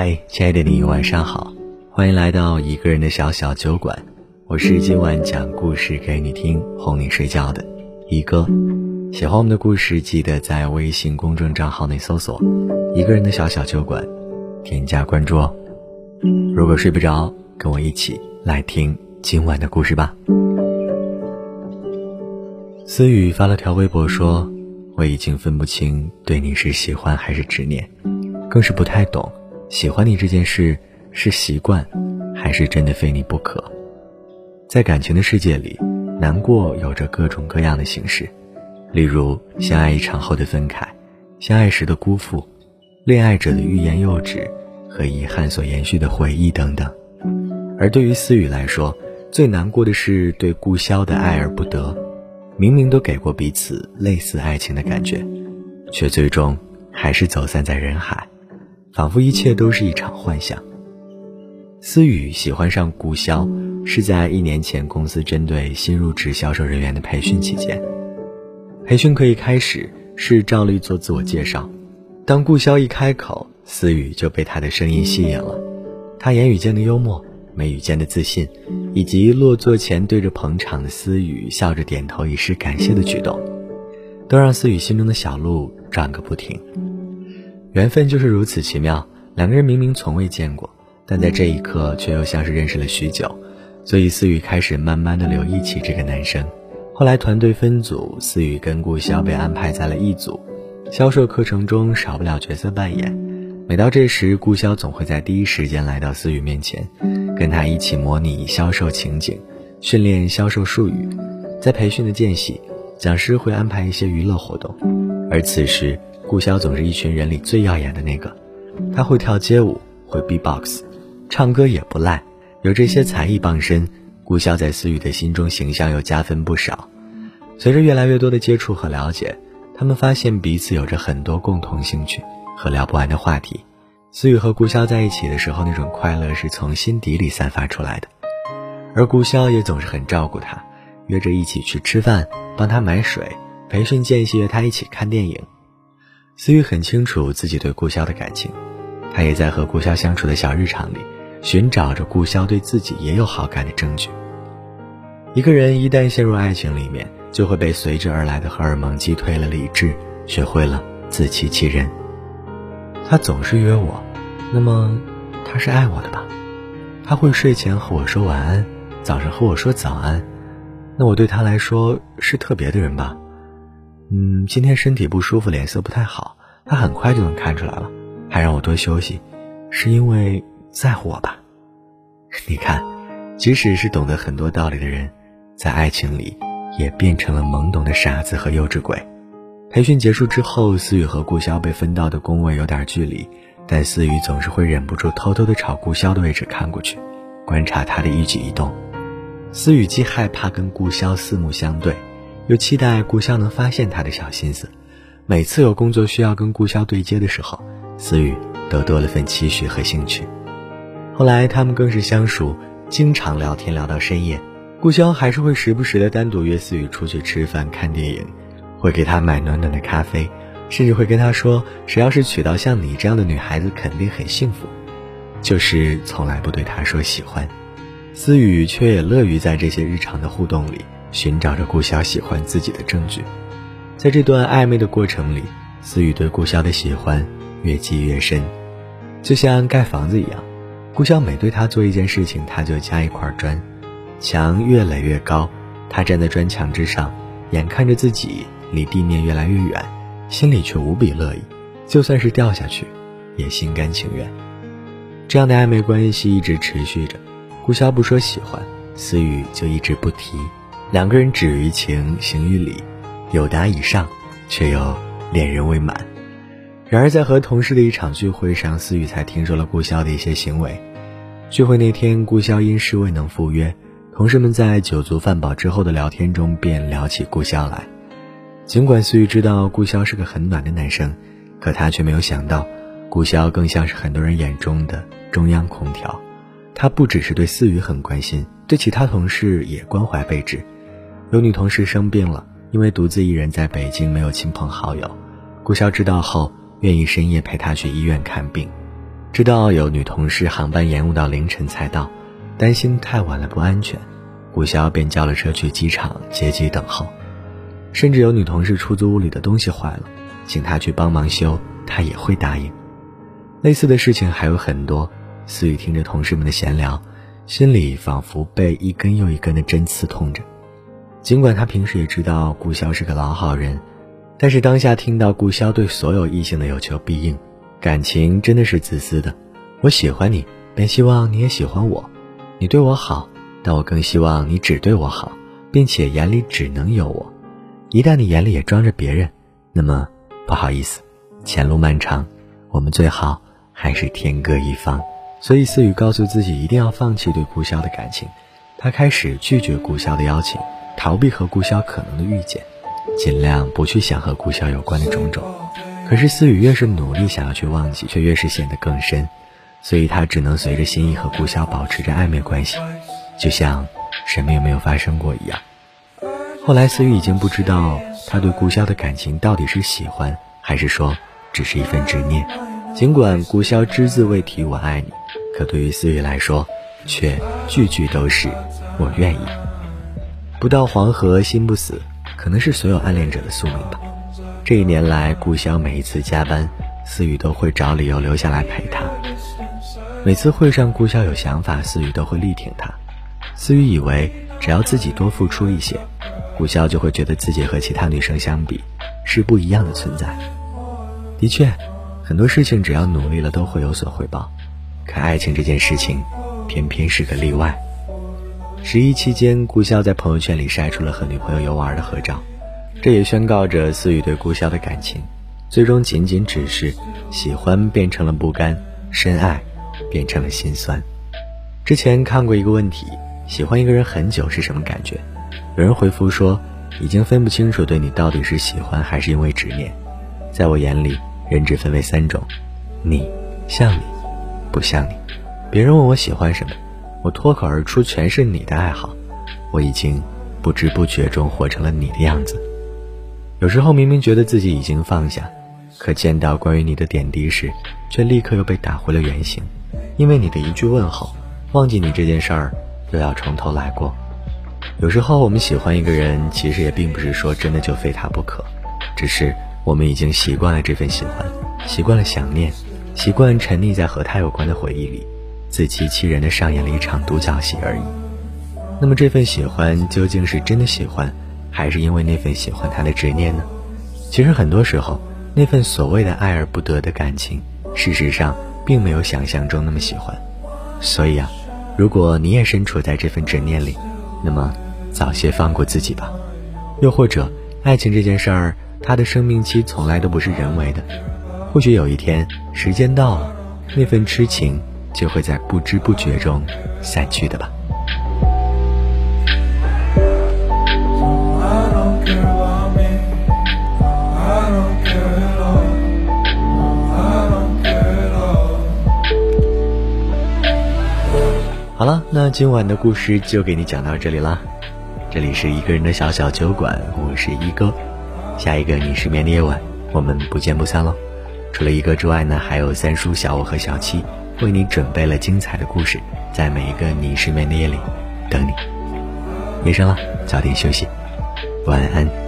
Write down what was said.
嗨，亲爱的你，晚上好，欢迎来到一个人的小小酒馆。我是今晚讲故事给你听、哄你睡觉的一哥。喜欢我们的故事，记得在微信公众账号内搜索“一个人的小小酒馆”，添加关注哦。如果睡不着，跟我一起来听今晚的故事吧。思雨发了条微博说：“我已经分不清对你是喜欢还是执念，更是不太懂。”喜欢你这件事是习惯，还是真的非你不可？在感情的世界里，难过有着各种各样的形式，例如相爱一场后的分开，相爱时的辜负，恋爱者的欲言又止和遗憾所延续的回忆等等。而对于思雨来说，最难过的是对顾潇的爱而不得，明明都给过彼此类似爱情的感觉，却最终还是走散在人海。仿佛一切都是一场幻想。思雨喜欢上顾潇，是在一年前公司针对新入职销售人员的培训期间。培训课一开始是照例做自我介绍，当顾潇一开口，思雨就被他的声音吸引了。他言语间的幽默，眉宇间的自信，以及落座前对着捧场的思雨笑着点头以示感谢的举动，都让思雨心中的小鹿转个不停。缘分就是如此奇妙，两个人明明从未见过，但在这一刻却又像是认识了许久，所以思雨开始慢慢的留意起这个男生。后来团队分组，思雨跟顾潇被安排在了一组，销售课程中少不了角色扮演。每到这时，顾潇总会在第一时间来到思雨面前，跟他一起模拟销售情景，训练销售术语。在培训的间隙，讲师会安排一些娱乐活动，而此时。顾潇总是一群人里最耀眼的那个，他会跳街舞，会 B-box，唱歌也不赖。有这些才艺傍身，顾潇在思雨的心中形象又加分不少。随着越来越多的接触和了解，他们发现彼此有着很多共同兴趣和聊不完的话题。思雨和顾潇在一起的时候，那种快乐是从心底里散发出来的，而顾潇也总是很照顾他，约着一起去吃饭，帮他买水，培训间隙约他一起看电影。思雨很清楚自己对顾潇的感情，他也在和顾潇相处的小日常里，寻找着顾潇对自己也有好感的证据。一个人一旦陷入爱情里面，就会被随之而来的荷尔蒙击退了理智，学会了自欺欺人。他总是约我，那么他是爱我的吧？他会睡前和我说晚安，早上和我说早安，那我对他来说是特别的人吧？嗯，今天身体不舒服，脸色不太好，他很快就能看出来了，还让我多休息，是因为在乎我吧？你看，即使是懂得很多道理的人，在爱情里也变成了懵懂的傻子和幼稚鬼。培训结束之后，思雨和顾潇被分到的工位有点距离，但思雨总是会忍不住偷偷的朝顾潇的位置看过去，观察他的一举一动。思雨既害怕跟顾潇四目相对。又期待顾潇能发现他的小心思，每次有工作需要跟顾潇对接的时候，思雨都多了份期许和兴趣。后来他们更是相熟，经常聊天聊到深夜。顾潇还是会时不时的单独约思雨出去吃饭、看电影，会给他买暖暖的咖啡，甚至会跟他说：“谁要是娶到像你这样的女孩子，肯定很幸福。”就是从来不对他说喜欢，思雨却也乐于在这些日常的互动里。寻找着顾潇喜欢自己的证据，在这段暧昧的过程里，思雨对顾潇的喜欢越积越深，就像盖房子一样。顾潇每对他做一件事情，他就加一块砖，墙越垒越高，他站在砖墙之上，眼看着自己离地面越来越远，心里却无比乐意，就算是掉下去，也心甘情愿。这样的暧昧关系一直持续着，顾潇不说喜欢，思雨就一直不提。两个人止于情，行于理，有达以上，却又恋人未满。然而，在和同事的一场聚会上，思雨才听说了顾潇的一些行为。聚会那天，顾潇因事未能赴约，同事们在酒足饭饱之后的聊天中便聊起顾潇来。尽管思雨知道顾潇是个很暖的男生，可她却没有想到，顾潇更像是很多人眼中的中央空调。他不只是对思雨很关心，对其他同事也关怀备至。有女同事生病了，因为独自一人在北京，没有亲朋好友。顾潇知道后，愿意深夜陪她去医院看病。知道有女同事航班延误到凌晨才到，担心太晚了不安全，顾潇便叫了车去机场接机等候。甚至有女同事出租屋里的东西坏了，请他去帮忙修，他也会答应。类似的事情还有很多。思雨听着同事们的闲聊，心里仿佛被一根又一根的针刺痛着。尽管他平时也知道顾潇是个老好人，但是当下听到顾潇对所有异性的有求必应，感情真的是自私的。我喜欢你，便希望你也喜欢我。你对我好，但我更希望你只对我好，并且眼里只能有我。一旦你眼里也装着别人，那么不好意思，前路漫长，我们最好还是天各一方。所以思雨告诉自己一定要放弃对顾潇的感情，他开始拒绝顾潇的邀请，逃避和顾潇可能的遇见，尽量不去想和顾潇有关的种种。可是思雨越是努力想要去忘记，却越是陷得更深，所以他只能随着心意和顾潇保持着暧昧关系，就像什么也没有发生过一样。后来，思雨已经不知道他对顾潇的感情到底是喜欢，还是说只是一份执念。尽管顾潇只字未提“我爱你”，可对于思雨来说，却句句都是“我愿意”。不到黄河心不死，可能是所有暗恋者的宿命吧。这一年来，顾潇每一次加班，思雨都会找理由留下来陪他。每次会上顾潇有想法，思雨都会力挺他。思雨以为，只要自己多付出一些。顾潇就会觉得自己和其他女生相比是不一样的存在。的确，很多事情只要努力了都会有所回报，可爱情这件事情偏偏是个例外。十一期间，顾潇在朋友圈里晒出了和女朋友游玩的合照，这也宣告着思雨对顾潇的感情，最终仅仅只是喜欢变成了不甘，深爱变成了心酸。之前看过一个问题：喜欢一个人很久是什么感觉？有人回复说，已经分不清楚对你到底是喜欢还是因为执念。在我眼里，人只分为三种：你像你，不像你。别人问我喜欢什么，我脱口而出全是你的爱好。我已经不知不觉中活成了你的样子。有时候明明觉得自己已经放下，可见到关于你的点滴时，却立刻又被打回了原形。因为你的一句问候，忘记你这件事儿，又要从头来过。有时候我们喜欢一个人，其实也并不是说真的就非他不可，只是我们已经习惯了这份喜欢，习惯了想念，习惯沉溺在和他有关的回忆里，自欺欺人的上演了一场独角戏而已。那么这份喜欢究竟是真的喜欢，还是因为那份喜欢他的执念呢？其实很多时候，那份所谓的爱而不得的感情，事实上并没有想象中那么喜欢。所以啊，如果你也身处在这份执念里，那么。早些放过自己吧，又或者，爱情这件事儿，它的生命期从来都不是人为的。或许有一天，时间到了，那份痴情就会在不知不觉中散去的吧。好了，那今晚的故事就给你讲到这里啦。这里是一个人的小小酒馆，我是一哥。下一个你失眠的夜晚，我们不见不散喽。除了一哥之外呢，还有三叔、小五和小七为你准备了精彩的故事，在每一个你失眠的夜里等你。夜深了，早点休息，晚安。